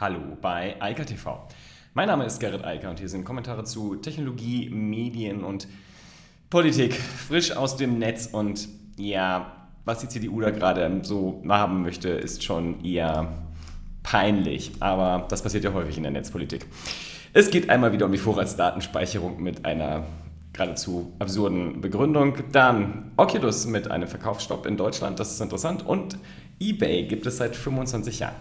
Hallo bei Eika TV. Mein Name ist Gerrit Eiker und hier sind Kommentare zu Technologie, Medien und Politik frisch aus dem Netz und ja, was die CDU da gerade so haben möchte, ist schon eher peinlich, aber das passiert ja häufig in der Netzpolitik. Es geht einmal wieder um die Vorratsdatenspeicherung mit einer geradezu absurden Begründung. Dann Oculus mit einem Verkaufsstopp in Deutschland, das ist interessant. Und eBay gibt es seit 25 Jahren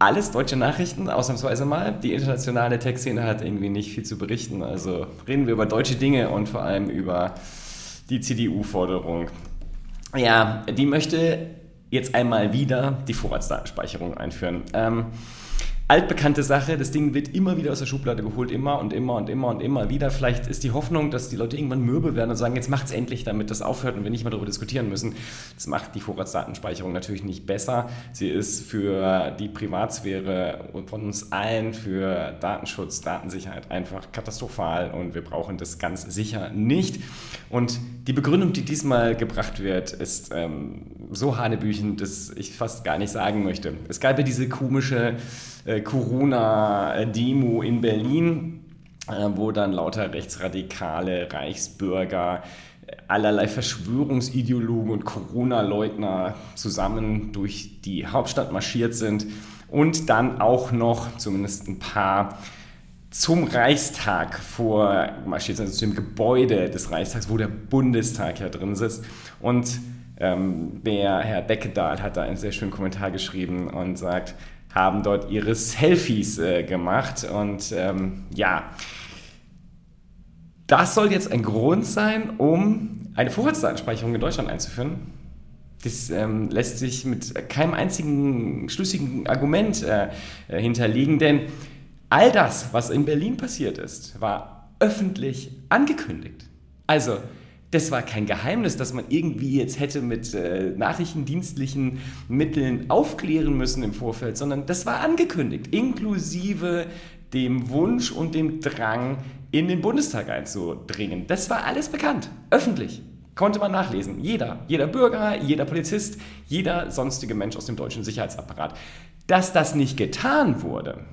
alles deutsche Nachrichten, ausnahmsweise mal. Die internationale Tech-Szene hat irgendwie nicht viel zu berichten. Also reden wir über deutsche Dinge und vor allem über die CDU-Forderung. Ja, die möchte jetzt einmal wieder die Vorratsdatenspeicherung einführen. Ähm, altbekannte Sache. Das Ding wird immer wieder aus der Schublade geholt, immer und immer und immer und immer wieder. Vielleicht ist die Hoffnung, dass die Leute irgendwann mürbe werden und sagen, jetzt macht es endlich, damit das aufhört und wir nicht mehr darüber diskutieren müssen. Das macht die Vorratsdatenspeicherung natürlich nicht besser. Sie ist für die Privatsphäre von uns allen, für Datenschutz, Datensicherheit einfach katastrophal und wir brauchen das ganz sicher nicht. Und die Begründung, die diesmal gebracht wird, ist ähm, so hanebüchen, dass ich fast gar nicht sagen möchte. Es gab ja diese komische äh, Corona-Demo in Berlin, äh, wo dann lauter rechtsradikale Reichsbürger äh, allerlei Verschwörungsideologen und Corona-Leugner zusammen durch die Hauptstadt marschiert sind und dann auch noch zumindest ein paar zum Reichstag vormarschiert sind, also zu dem Gebäude des Reichstags, wo der Bundestag ja drin sitzt. Und ähm, der Herr Beckedahl hat da einen sehr schönen Kommentar geschrieben und sagt, haben dort ihre Selfies äh, gemacht. Und ähm, ja, das soll jetzt ein Grund sein, um eine Vorratsdatenspeicherung in Deutschland einzuführen. Das ähm, lässt sich mit keinem einzigen schlüssigen Argument äh, äh hinterlegen, denn all das, was in Berlin passiert ist, war öffentlich angekündigt. Also das war kein Geheimnis, dass man irgendwie jetzt hätte mit äh, nachrichtendienstlichen Mitteln aufklären müssen im Vorfeld, sondern das war angekündigt, inklusive dem Wunsch und dem Drang, in den Bundestag einzudringen. Das war alles bekannt, öffentlich. Konnte man nachlesen. Jeder, jeder Bürger, jeder Polizist, jeder sonstige Mensch aus dem deutschen Sicherheitsapparat. Dass das nicht getan wurde,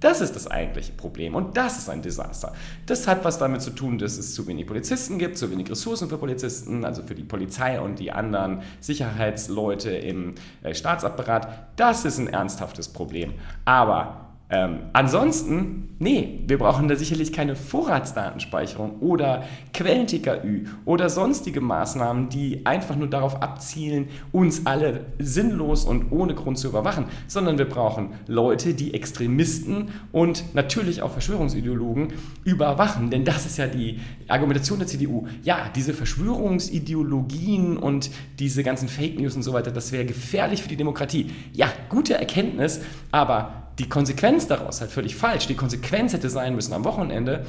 das ist das eigentliche Problem und das ist ein Desaster. Das hat was damit zu tun, dass es zu wenig Polizisten gibt, zu wenig Ressourcen für Polizisten, also für die Polizei und die anderen Sicherheitsleute im äh, Staatsapparat. Das ist ein ernsthaftes Problem. Aber ähm, ansonsten, nee, wir brauchen da sicherlich keine Vorratsdatenspeicherung oder Quellen-TKÜ oder sonstige Maßnahmen, die einfach nur darauf abzielen, uns alle sinnlos und ohne Grund zu überwachen, sondern wir brauchen Leute, die Extremisten und natürlich auch Verschwörungsideologen überwachen. Denn das ist ja die Argumentation der CDU. Ja, diese Verschwörungsideologien und diese ganzen Fake News und so weiter, das wäre gefährlich für die Demokratie. Ja, gute Erkenntnis, aber die Konsequenz daraus halt völlig falsch. Die Konsequenz hätte sein müssen am Wochenende,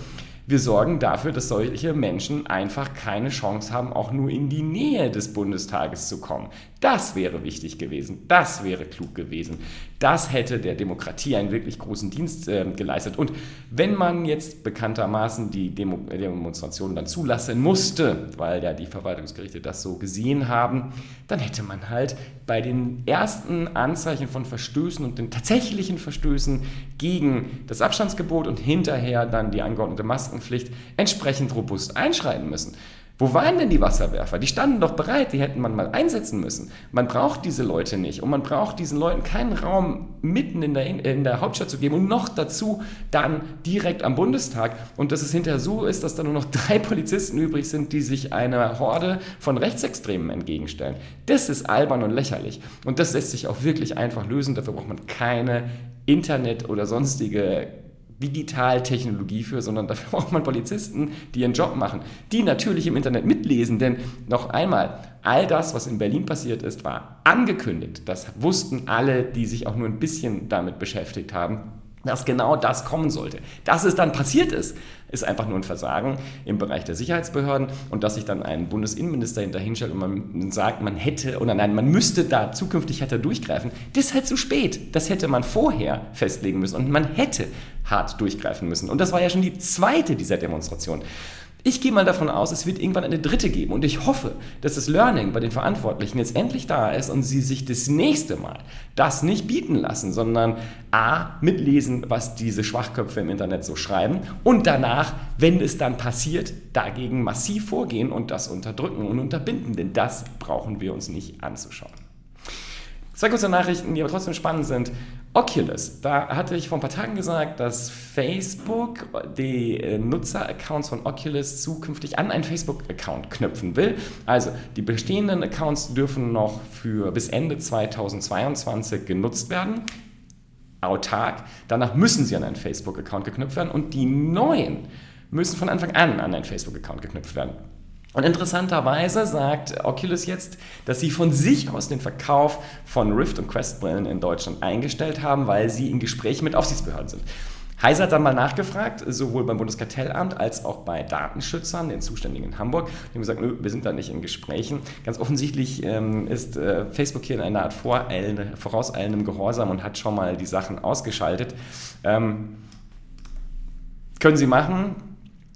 wir sorgen dafür, dass solche Menschen einfach keine Chance haben, auch nur in die Nähe des Bundestages zu kommen. Das wäre wichtig gewesen. Das wäre klug gewesen. Das hätte der Demokratie einen wirklich großen Dienst äh, geleistet. Und wenn man jetzt bekanntermaßen die Demo Demonstrationen dann zulassen musste, weil ja die Verwaltungsgerichte das so gesehen haben, dann hätte man halt bei den ersten Anzeichen von Verstößen und den tatsächlichen Verstößen gegen das Abstandsgebot und hinterher dann die angeordnete Maskenpflicht entsprechend robust einschreiten müssen. Wo waren denn die Wasserwerfer? Die standen doch bereit, die hätten man mal einsetzen müssen. Man braucht diese Leute nicht und man braucht diesen Leuten keinen Raum mitten in der, in der Hauptstadt zu geben und noch dazu dann direkt am Bundestag. Und dass es hinterher so ist, dass da nur noch drei Polizisten übrig sind, die sich einer Horde von Rechtsextremen entgegenstellen. Das ist albern und lächerlich. Und das lässt sich auch wirklich einfach lösen. Dafür braucht man keine Internet- oder sonstige Digitaltechnologie für, sondern dafür braucht man Polizisten, die ihren Job machen, die natürlich im Internet mitlesen, denn noch einmal, all das, was in Berlin passiert ist, war angekündigt. Das wussten alle, die sich auch nur ein bisschen damit beschäftigt haben dass genau das kommen sollte. Dass es dann passiert ist, ist einfach nur ein Versagen im Bereich der Sicherheitsbehörden und dass sich dann ein Bundesinnenminister hinterhinstellt und man sagt, man hätte oder nein, man müsste da zukünftig hätte durchgreifen, das ist halt zu spät. Das hätte man vorher festlegen müssen und man hätte hart durchgreifen müssen. Und das war ja schon die zweite dieser Demonstrationen. Ich gehe mal davon aus, es wird irgendwann eine dritte geben und ich hoffe, dass das Learning bei den Verantwortlichen jetzt endlich da ist und sie sich das nächste Mal das nicht bieten lassen, sondern a, mitlesen, was diese Schwachköpfe im Internet so schreiben und danach, wenn es dann passiert, dagegen massiv vorgehen und das unterdrücken und unterbinden, denn das brauchen wir uns nicht anzuschauen. Zwei kurze Nachrichten, die aber trotzdem spannend sind. Oculus, da hatte ich vor ein paar Tagen gesagt, dass Facebook die äh, Nutzeraccounts von Oculus zukünftig an einen Facebook-Account knüpfen will. Also die bestehenden Accounts dürfen noch für bis Ende 2022 genutzt werden autark. Danach müssen sie an einen Facebook-Account geknüpft werden und die neuen müssen von Anfang an an einen Facebook-Account geknüpft werden. Und interessanterweise sagt Oculus jetzt, dass sie von sich aus den Verkauf von Rift und Quest-Brillen in Deutschland eingestellt haben, weil sie in Gesprächen mit Aufsichtsbehörden sind. Heise hat dann mal nachgefragt, sowohl beim Bundeskartellamt als auch bei Datenschützern, den Zuständigen in Hamburg. Die haben gesagt, nö, wir sind da nicht in Gesprächen. Ganz offensichtlich ähm, ist äh, Facebook hier in einer Art vorauseilendem Gehorsam und hat schon mal die Sachen ausgeschaltet. Ähm, können sie machen,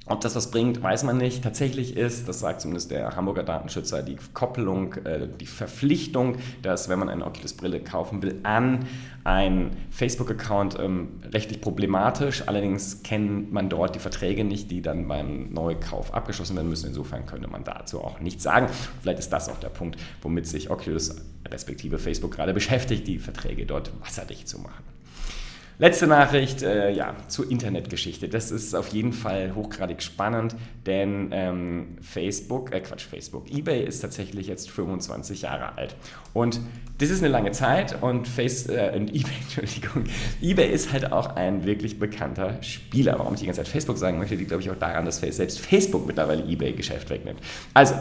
ob das was bringt, weiß man nicht. Tatsächlich ist, das sagt zumindest der Hamburger Datenschützer, die Kopplung, äh, die Verpflichtung, dass wenn man eine Oculus-Brille kaufen will, an einen Facebook-Account ähm, rechtlich problematisch. Allerdings kennt man dort die Verträge nicht, die dann beim Neukauf abgeschlossen werden müssen. Insofern könnte man dazu auch nichts sagen. Vielleicht ist das auch der Punkt, womit sich Oculus respektive Facebook gerade beschäftigt, die Verträge dort wasserdicht zu machen. Letzte Nachricht äh, ja, zur Internetgeschichte. Das ist auf jeden Fall hochgradig spannend, denn ähm, Facebook, äh Quatsch, Facebook, eBay ist tatsächlich jetzt 25 Jahre alt. Und das ist eine lange Zeit und, Face, äh, und eBay, Entschuldigung, eBay ist halt auch ein wirklich bekannter Spieler. Warum ich die ganze Zeit Facebook sagen möchte, liegt glaube ich auch daran, dass selbst Facebook mittlerweile eBay-Geschäft wegnimmt. Also,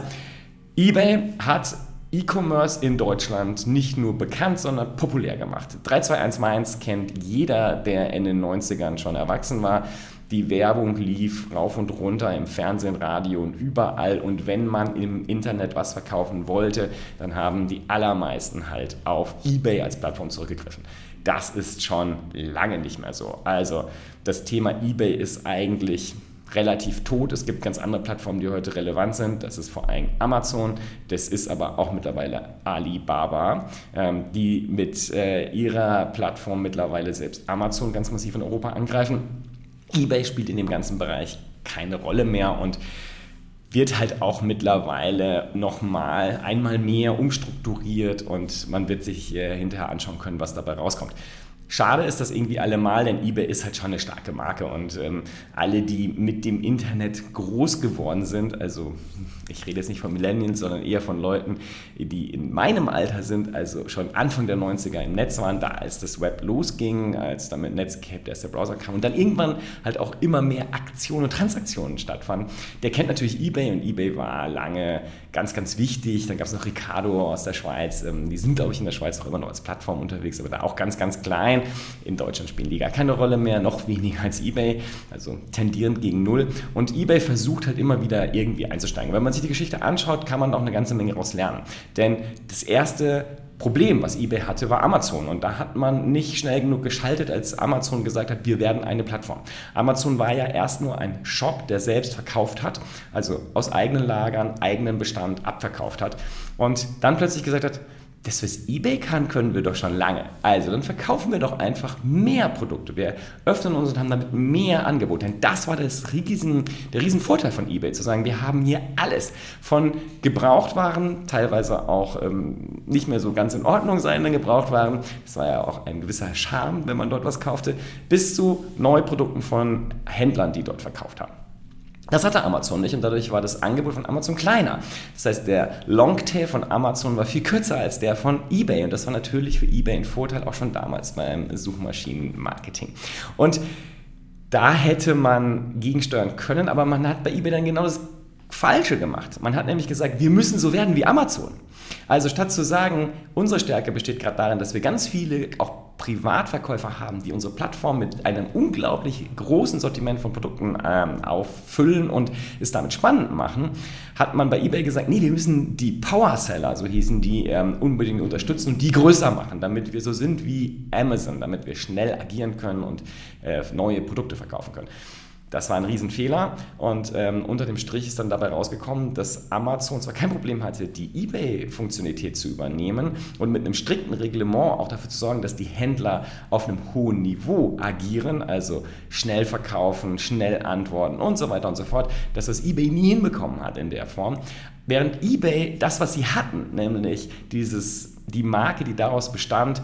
eBay hat E-Commerce in Deutschland nicht nur bekannt, sondern populär gemacht. 3211 Mainz kennt jeder, der in den 90ern schon erwachsen war. Die Werbung lief rauf und runter im Fernsehen, Radio und überall. Und wenn man im Internet was verkaufen wollte, dann haben die allermeisten halt auf eBay als Plattform zurückgegriffen. Das ist schon lange nicht mehr so. Also das Thema eBay ist eigentlich relativ tot. Es gibt ganz andere Plattformen, die heute relevant sind. Das ist vor allem Amazon. Das ist aber auch mittlerweile Alibaba, ähm, die mit äh, ihrer Plattform mittlerweile selbst Amazon ganz massiv in Europa angreifen. eBay spielt in dem ganzen Bereich keine Rolle mehr und wird halt auch mittlerweile nochmal einmal mehr umstrukturiert und man wird sich äh, hinterher anschauen können, was dabei rauskommt. Schade ist das irgendwie allemal, denn eBay ist halt schon eine starke Marke und ähm, alle, die mit dem Internet groß geworden sind, also ich rede jetzt nicht von Millennials, sondern eher von Leuten, die in meinem Alter sind, also schon Anfang der 90er im Netz waren, da als das Web losging, als dann mit Netscape der erste Browser kam und dann irgendwann halt auch immer mehr Aktionen und Transaktionen stattfanden. Der kennt natürlich eBay und eBay war lange ganz, ganz wichtig. Dann gab es noch Ricardo aus der Schweiz, ähm, die sind glaube ich in der Schweiz auch immer noch als Plattform unterwegs, aber da auch ganz, ganz klein klein. In Deutschland spielen die gar keine Rolle mehr, noch weniger als eBay, also tendierend gegen Null. Und eBay versucht halt immer wieder irgendwie einzusteigen. Wenn man sich die Geschichte anschaut, kann man auch eine ganze Menge daraus lernen. Denn das erste Problem, was eBay hatte, war Amazon. Und da hat man nicht schnell genug geschaltet, als Amazon gesagt hat, wir werden eine Plattform. Amazon war ja erst nur ein Shop, der selbst verkauft hat, also aus eigenen Lagern, eigenen Bestand abverkauft hat. Und dann plötzlich gesagt hat, das, was eBay kann, können wir doch schon lange. Also, dann verkaufen wir doch einfach mehr Produkte. Wir öffnen uns und haben damit mehr Angebot. Denn das war das riesen, der Riesenvorteil von eBay, zu sagen, wir haben hier alles. Von Gebrauchtwaren, teilweise auch ähm, nicht mehr so ganz in Ordnung seienden Gebrauchtwaren, das war ja auch ein gewisser Charme, wenn man dort was kaufte, bis zu Neuprodukten von Händlern, die dort verkauft haben. Das hatte Amazon nicht und dadurch war das Angebot von Amazon kleiner. Das heißt, der Longtail von Amazon war viel kürzer als der von eBay und das war natürlich für eBay ein Vorteil auch schon damals beim Suchmaschinenmarketing. Und da hätte man gegensteuern können, aber man hat bei eBay dann genau das Falsche gemacht. Man hat nämlich gesagt, wir müssen so werden wie Amazon. Also statt zu sagen, unsere Stärke besteht gerade darin, dass wir ganz viele auch Privatverkäufer haben, die unsere Plattform mit einem unglaublich großen Sortiment von Produkten ähm, auffüllen und es damit spannend machen, hat man bei eBay gesagt, nee, wir müssen die Power-Seller, so hießen die, ähm, unbedingt unterstützen und die größer machen, damit wir so sind wie Amazon, damit wir schnell agieren können und äh, neue Produkte verkaufen können. Das war ein Riesenfehler und ähm, unter dem Strich ist dann dabei rausgekommen, dass Amazon zwar kein Problem hatte, die eBay-Funktionalität zu übernehmen und mit einem strikten Reglement auch dafür zu sorgen, dass die Händler auf einem hohen Niveau agieren, also schnell verkaufen, schnell antworten und so weiter und so fort, dass das eBay nie hinbekommen hat in der Form. Während eBay das, was sie hatten, nämlich dieses, die Marke, die daraus bestand,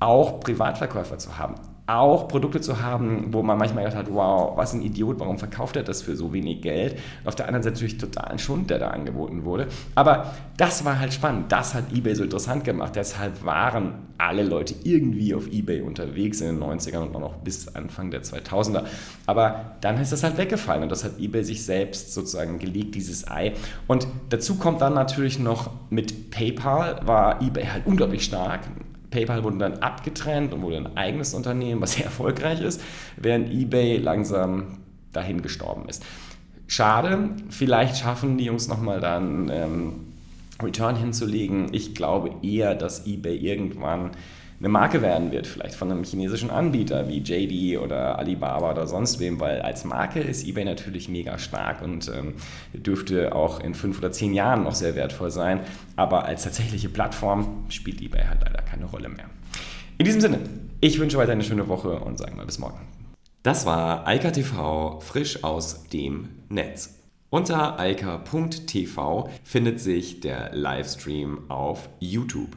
auch Privatverkäufer zu haben, auch Produkte zu haben, wo man manchmal gedacht hat, wow, was ein Idiot, warum verkauft er das für so wenig Geld? Und auf der anderen Seite natürlich total ein Schund, der da angeboten wurde. Aber das war halt spannend, das hat eBay so interessant gemacht. Deshalb waren alle Leute irgendwie auf eBay unterwegs in den 90ern und auch noch bis Anfang der 2000er. Aber dann ist das halt weggefallen und das hat eBay sich selbst sozusagen gelegt, dieses Ei. Und dazu kommt dann natürlich noch mit PayPal war eBay halt unglaublich stark PayPal wurde dann abgetrennt und wurde ein eigenes Unternehmen, was sehr erfolgreich ist, während eBay langsam dahin gestorben ist. Schade, vielleicht schaffen die Jungs nochmal dann ähm, Return hinzulegen. Ich glaube eher, dass eBay irgendwann eine Marke werden wird, vielleicht von einem chinesischen Anbieter wie JD oder Alibaba oder sonst wem, weil als Marke ist eBay natürlich mega stark und ähm, dürfte auch in fünf oder zehn Jahren noch sehr wertvoll sein. Aber als tatsächliche Plattform spielt eBay halt leider keine Rolle mehr. In diesem Sinne, ich wünsche weiter eine schöne Woche und sagen mal bis morgen. Das war Eika TV frisch aus dem Netz. Unter eika.tv findet sich der Livestream auf YouTube.